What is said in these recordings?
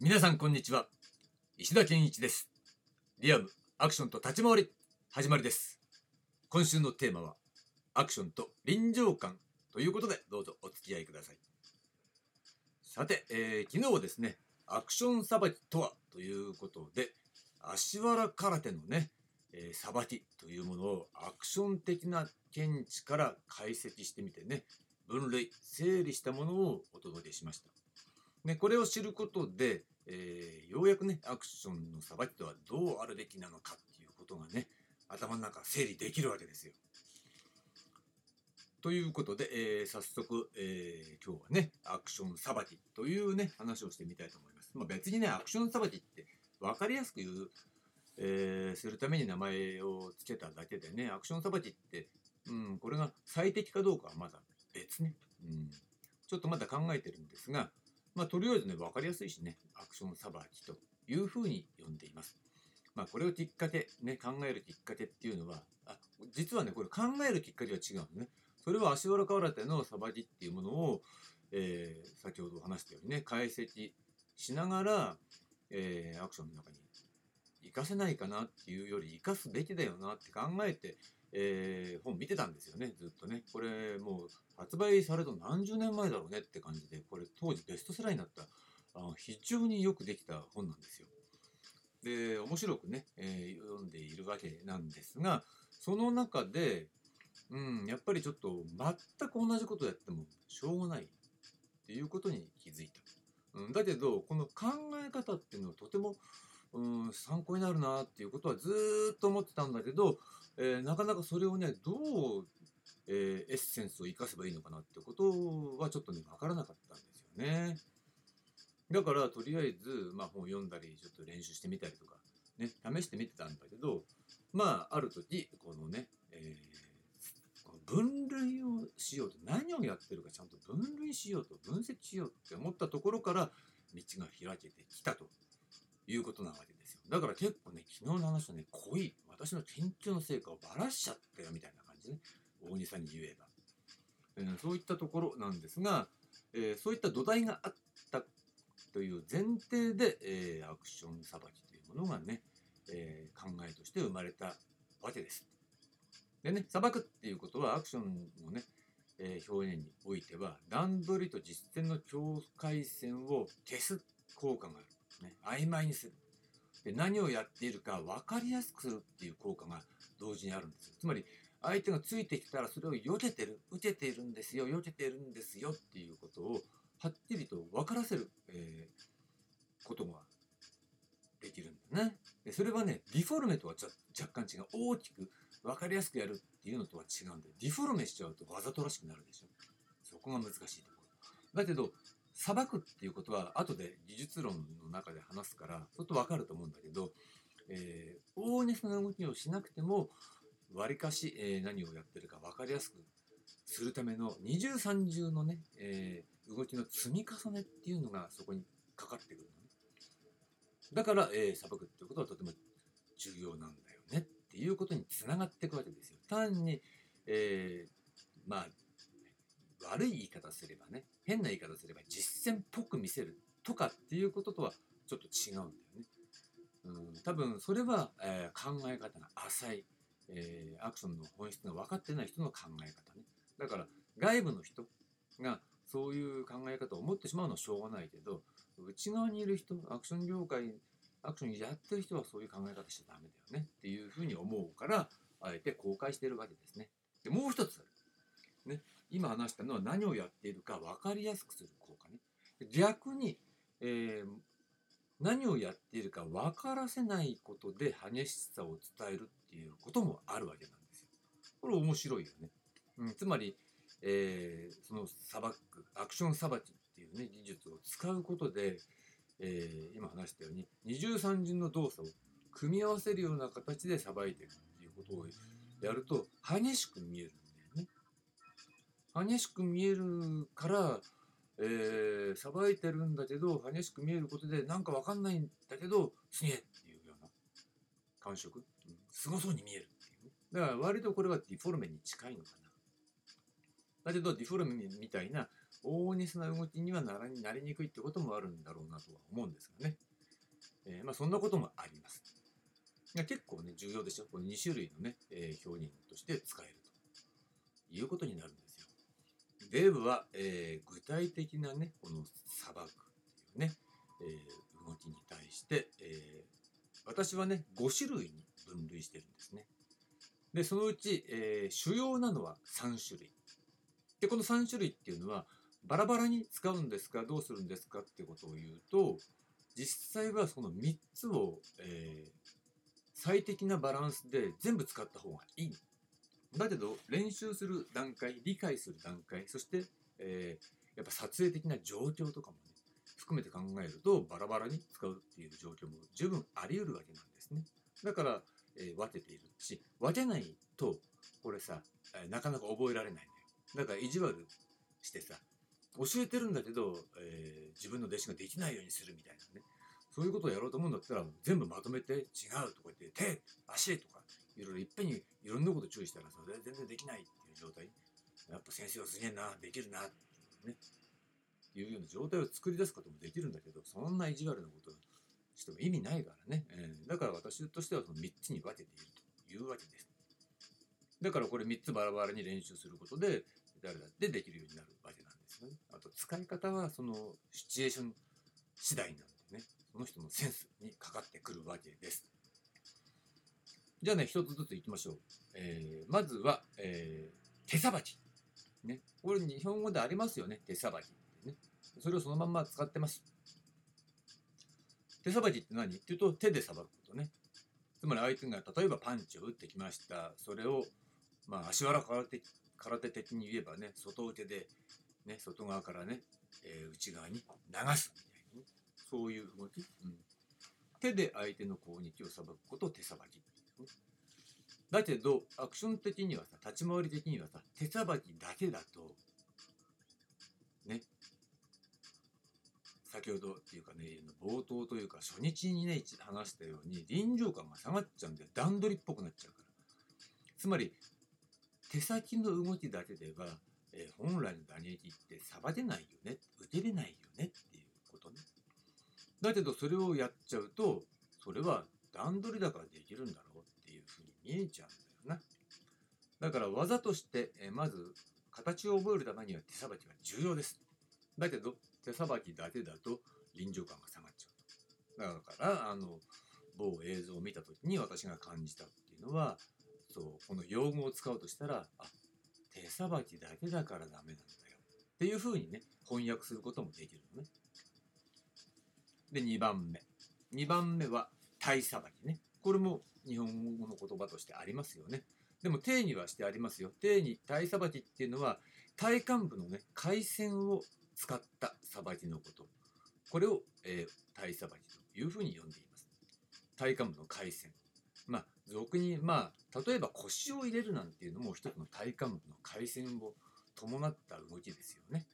皆さんこんにちは。石田健一です。リアムアクションと立ち回り始まりです。今週のテーマはアクションと臨場感ということでどうぞお付き合いください。さて、えー、昨日はですねアクションさばきとはということで足原空手のねさば、えー、きというものをアクション的な見地から解析してみてね分類整理したものをお届けしました。ね、これを知ることで、えー、ようやくね、アクションのさばきとはどうあるべきなのかっていうことがね、頭の中整理できるわけですよ。ということで、えー、早速、えー、今日はね、アクションさばきというね、話をしてみたいと思います。まあ、別にね、アクションさばきって分かりやすく言う、えー、するために名前を付けただけでね、アクションさばきって、うん、これが最適かどうかはまだ別ね。うん、ちょっとまだ考えてるんですが、まあ、とりあえずね、分かりやすいしね、アクションさばきというふうに呼んでいます。まあ、これをきっかけ、ね、考えるきっかけっていうのは、あ実はね、これ考えるきっかけは違うんですね。それは足原空手のさばきっていうものを、えー、先ほど話したようにね、解析しながら、えー、アクションの中に活かせないかなっていうより活かすべきだよなって考えて、えー、本見てたんですよね、ずっとね。これもう発売された何十年前だろうねって感じで、これ当時ベストセラーになったあ非常によくできた本なんですよ。で、面白くね、えー、読んでいるわけなんですが、その中で、うん、やっぱりちょっと全く同じことやってもしょうがないっていうことに気づいた。うん、だけど、この考え方っていうのはとても、うん、参考になるなっていうことはずっと思ってたんだけど、えー、なかなかそれをね、どう、えー、エッセンスを生かせばいいのかなってことはちょっとね、わからなかったんですよね。だから、とりあえず、まあ本読んだり、ちょっと練習してみたりとか、ね、試してみてたんだけど、まあ、ある時、このね、えー、この分類をしようと、何をやってるかちゃんと分類しようと、分析しようって思ったところから、道が開けてきたということなわけですよ。だから結構ね、昨日の話はね、濃い、私の研究の成果をばらしちゃったよみたいな感じね。大西さんに言えば。えー、そういったところなんですが、えー、そういった土台があったという前提で、えー、アクションさばきというものがね、え考えとして生まれたわけです。でね、裁くっていうことはアクションのね、え表現においては段取りと実践の境界線を消す効果がある。ね、曖昧にする。で何をやっているか分かりやすくするっていう効果が同時にあるんですよ。つまり相手がついてきたらそれを避けてる、受けているんですよ、避けているんですよっていうことをはっきりと分からせる、えー、ことができるんだね。でそれはね、ディフォルメとは若干違う。大きく分かりやすくやるっていうのとは違うんで、ディフォルメしちゃうとわざとらしくなるでしょ。そこが難しいところ。だけど、裁くっていうことは後で技術論の中で話すからちょっとわかると思うんだけど、えー、大げさな動きをしなくてもわりかし、えー、何をやってるか分かりやすくするための二重三重のね、えー、動きの積み重ねっていうのがそこにかかってくるのね。だから、えー、裁くっていうことはとても重要なんだよねっていうことにつながっていくわけですよ。単に、えー、まあ悪い言い方すればね変な言い方すれば実践っぽく見せるとかっていうこととはちょっと違うんだよね。うん、多分それは、えー、考え方が浅い、えー、アクションの本質が分かってない人の考え方ね。だから外部の人がそういう考え方を持ってしまうのはしょうがないけど内側にいる人アクション業界アクションやってる人はそういう考え方しちゃダメだよねっていうふうに思うからあえて公開してるわけですね。でもう一つね、今話したのは何をやっているか分かりやすくする効果ね。逆に、えー、何をやっているか分からせないことで激しさを伝えるっていうこともあるわけなんですよ。これ面白いよね。うん、つまり、えー、そのさばく、アクションさばきっていうね、技術を使うことで、えー、今話したように二重三重の動作を組み合わせるような形でさばいていくっていうことをやると激しく見える激しく見えるから、えー、さばいてるんだけど、激しく見えることで、なんかわかんないんだけど、すげえっていうような感触。すごそうに見えるっていう。だから割とこれはディフォルメに近いのかな。だけどディフォルメみたいな大げさな動きにはならなりにくいってこともあるんだろうなとは思うんですがね。えー、まあそんなこともあります。いや結構ね、重要でしょ。この2種類のね、えー、表現として使えるということになるんですよ。デブは、えー、具体的なね、この砂漠っていうね、えー、動きに対して、えー、私はね、5種類に分類してるんですね。で、そのうち、えー、主要なのは3種類。で、この3種類っていうのは、バラバラに使うんですか、どうするんですかってことを言うと、実際はその3つを、えー、最適なバランスで全部使った方がいい。だけど、練習する段階、理解する段階、そして、えー、やっぱ撮影的な状況とかもね、含めて考えると、バラバラに使うっていう状況も十分あり得るわけなんですね。だから、えー、分けているし、分けないと、これさ、えー、なかなか覚えられないんだよ。だから意地悪してさ、教えてるんだけど、えー、自分の弟子ができないようにするみたいなね。そういうことをやろうと思うんだったら、全部まとめて違うとか言って、手、足とか、いろいろいっぺんにいろんなこと注意したら、それ全然できないっていう状態。やっぱ先生はすげえな、できるな、ってね。いうような状態を作り出すこともできるんだけど、そんな意地悪なことしても意味ないからね。えー、だから私としてはその3つに分けているというわけです。だからこれ3つバラバラに練習することで、誰だってできるようになるわけなんですね。あと使い方はそのシチュエーション次第なんでね、その人のセンスにかかってくるわけです。じゃあね、一つずついきましょう。えー、まずは、えー、手さばき。ね。これ日本語でありますよね、手さばきね。それをそのまんま使ってます。手さばきって何？っていうと、手でさばくことね。つまり相手が例えばパンチを打ってきました。それを、まあ、足腹空手空手的に言えばね、外受けで、ね、外側からね、えー、内側に流すみたいなね。そういう動き。うん、手で相手の攻撃をさばくことを手さばき。だけど、アクション的にはさ、立ち回り的にはさ、手さばきだけだと、ね、先ほどっていうかね、冒頭というか、初日にね、話したように、臨場感が下がっちゃうんで、段取りっぽくなっちゃうから。つまり、手先の動きだけでは、えー、本来の打撃ってさばけないよね、打てれないよねっていうことね。だけど、それをやっちゃうと、それは段取りだからできるんだろう見えちゃうんだよな。だから技として、えまず形を覚えるためには手さばきは重要です。だけど手さばきだけだと臨場感が下がっちゃう。だからあの某映像を見た時に私が感じたっていうのはそうこの用語を使うとしたらあ手さばきだけだからダメなんだよっていうふうにね翻訳することもできるのね。で2番目2番目は体さばきね。これも日本語の言葉としてありますよね。でも定にはしてありますよ。定に体さばきっていうのは体幹部のね、回線を使ったさばきのこと。これを、えー、体さばきというふうに呼んでいます。体幹部の回線。まあ、俗に、まあ、例えば腰を入れるなんていうのも一つの体幹部の回線を伴った動きですよね。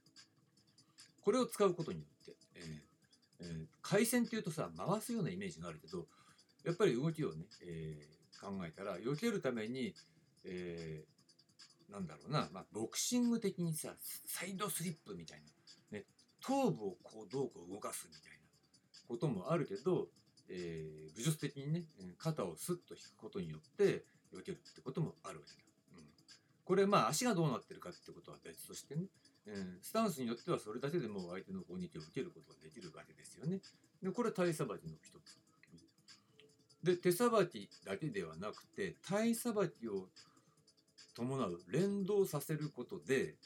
これを使うことによって、えーえー、回線っていうとさ回すようなイメージがあるけどやっぱり動きをね、えー、考えたら避けるために、えー、なんだろうな、まあ、ボクシング的にさサイドスリップみたいな、ね、頭部をこうどうこう動かすみたいなこともあるけど、えー、武術的にね肩をスッと引くことによって避けるってこともあるわけだ。うん、これまあ足がどうなってるかってことは別としてねうん、スタンスによってはそれだけでも相手の攻撃を受けることができるわけですよね。でこれは体さばきの一つ。で手さばきだけではなくて体さばきを伴う連動させることで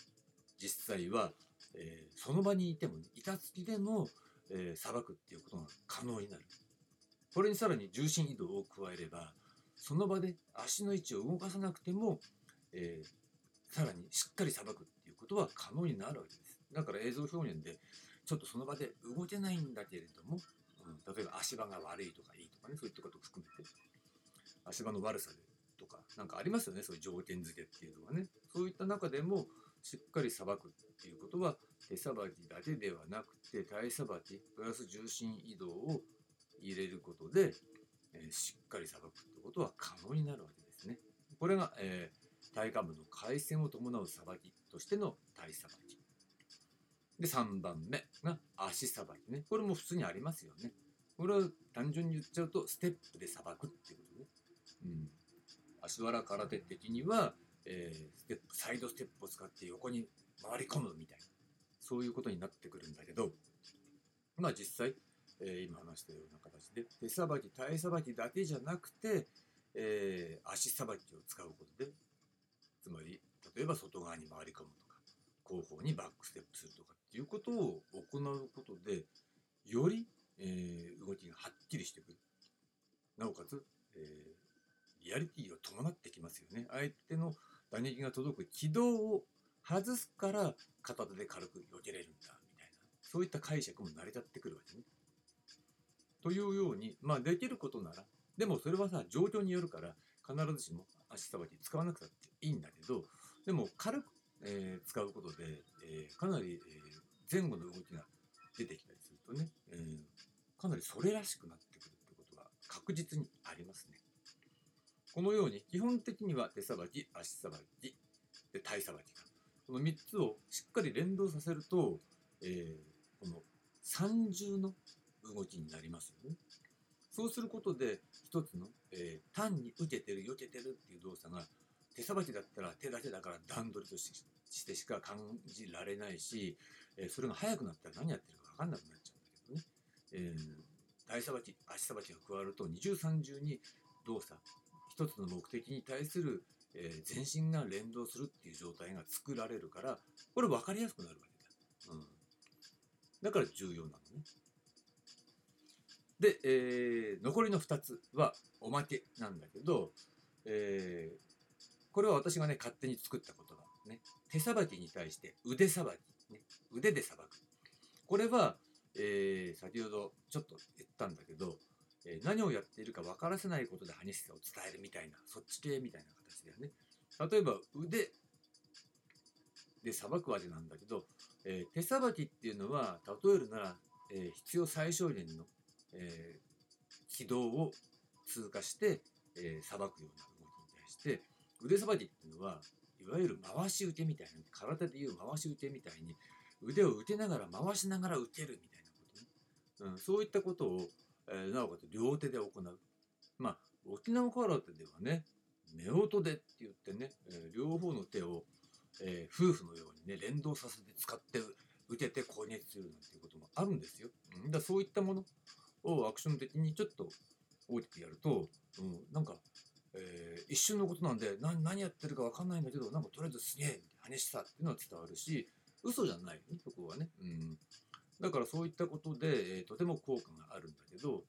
実際は、えー、その場にいても、板付きでもさば、えー、くっていうことが可能になる。これにさらに重心移動を加えればその場で足の位置を動かさなくても、えー、さらにしっかりさばくっていうことは可能になるわけです。だから映像表現でちょっとその場で動けないんだけれども、うん、例えば足場が悪いとかいいとかね、そういったことを含めて、足場の悪さでとか、なんかありますよね、そういう条件付けっていうのはね。そういった中でも、しっかりさばくっていうことは、手さばきだけではなくて、体さばき、プラス重心移動を入れることで、えー、しっかりさばくってことは可能になるわけですね。これが、えー、体幹部の回旋を伴うさばきとしての体さばき。で、3番目が足さばきね。これも普通にありますよね。これは単純に言っちゃうと、ステップでさばくっていうことね。うん。足原空手的には、えー、ステップ、サイドステップを使って横に回り込むみたいな、そういうことになってくるんだけど、まあ実際、えー、今話したような形で、手さばき、体さばきだけじゃなくて、えー、足さばきを使うことで、つまり、例えば外側に回り込むとか、後方にバックステップするとかいうことを行うことで、より、えー、動きがはっきりしてくる。なおかつ、えー、リアリティを伴ってきますよね。相手の打撃が届く軌道を外すから片手で軽く避けれるんだ、みたいな。そういった解釈も成り立ってくるわけね。というように、まあできることなら、でもそれはさ、状況によるから、必ずしも足さばき使わなくたっていいんだけど、でも軽く、えー、使うことで、えー、かなり、えー、前後の動きが出てきたりするとね、えー、かなりそれらしくなってくるってことが確実にありますね。このように基本的には手さばき、足さばき、で体さばきか。この3つをしっかり連動させると、えー、この三重の動きになりますよね。そうすることで一つの、えー、単に受けてる、避けてるっていう動作が手さばきだったら手だけだから段取りとしてしか感じられないし、え、それが速くなったら何やってるか分かんなくなっちゃうんだけどね。えー、体さばき、足さばきが加わると二重三重に動作、一つの目的に対する、え、全身が連動するっていう状態が作られるから、これ分かりやすくなるわけだ。うん。だから重要なのね。で、えー、残りの2つはおまけなんだけど、えー、これは私がね、勝手に作った言葉。ね。手さばきに対して腕さばき。ね。腕でさばく。これは、えー、先ほどちょっと言ったんだけど、えー、何をやっているか分からせないことで激しさを伝えるみたいな、そっち系みたいな形だよね。例えば腕でさばくわけなんだけど、えー、手さばきっていうのは、例えるなら、え、必要最小限のえ、軌道を通過して、えー、ばくような動きに対して、腕さばきっていうのは、いわゆる回し受けみたいな、空手でいう回し受けみたいに、腕を打てながら回しながら打てるみたいなことね。うん、そういったことを、えー、なおかつ両手で行う。まあ、沖縄空手ではね、夫婦でって言ってね、えー、両方の手を、えー、夫婦のようにね、連動させて使って打てて攻撃するなんていうこともあるんですよ。うん、だそういったものをアクション的にちょっと大きくやると、うん、なんか、えー、一瞬のことなんで何何やってるか分かんないんだけどなんかとりあえずすげえ激しさっていうのは伝わるし嘘じゃない。ねそこはね、うん、だからそういったことで、えー、とても効果があるんだけど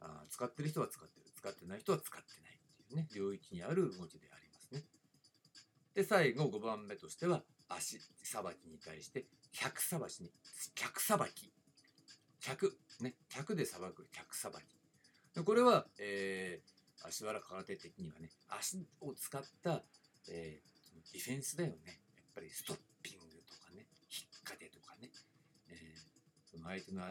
あ使ってる人は使ってる。使ってない人は使ってないっていうね。領域にある文字でありますね。で最後5番目としては足さばきに対して客さばきに客さばき。客、ね、客でさばく。客さばき。これは、えー、足原空手的にはね、足を使った、えー、ディフェンスだよね。やっぱりストッピングとかね、引っ掛けとかね、えー、その相手の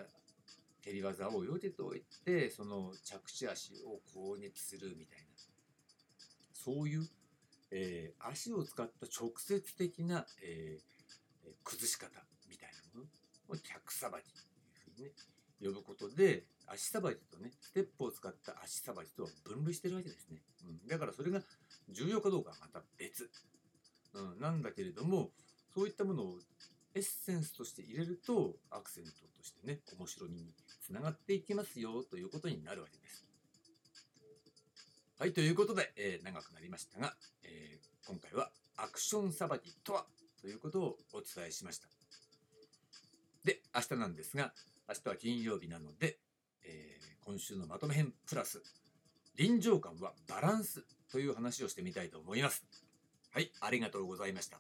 蹴り技を避けておいて、その着地足を攻撃するみたいな、そういう、えー、足を使った直接的な、えー、崩し方みたいなものを客さばきというふうにね、呼ぶことで、足さばきとね、ステップを使った足さばきとは分類してるわけですね。うん、だからそれが重要かどうかはまた別、うん、なんだけれども、そういったものをエッセンスとして入れると、アクセントとしてね、面白みにつながっていきますよということになるわけです。はい、ということで、えー、長くなりましたが、えー、今回はアクションさばきとは？ということをお伝えしました。で、明日なんですが、明日は金曜日なので、えー、今週のまとめ編プラス、臨場感はバランスという話をしてみたいと思います。はい、ありがとうございました。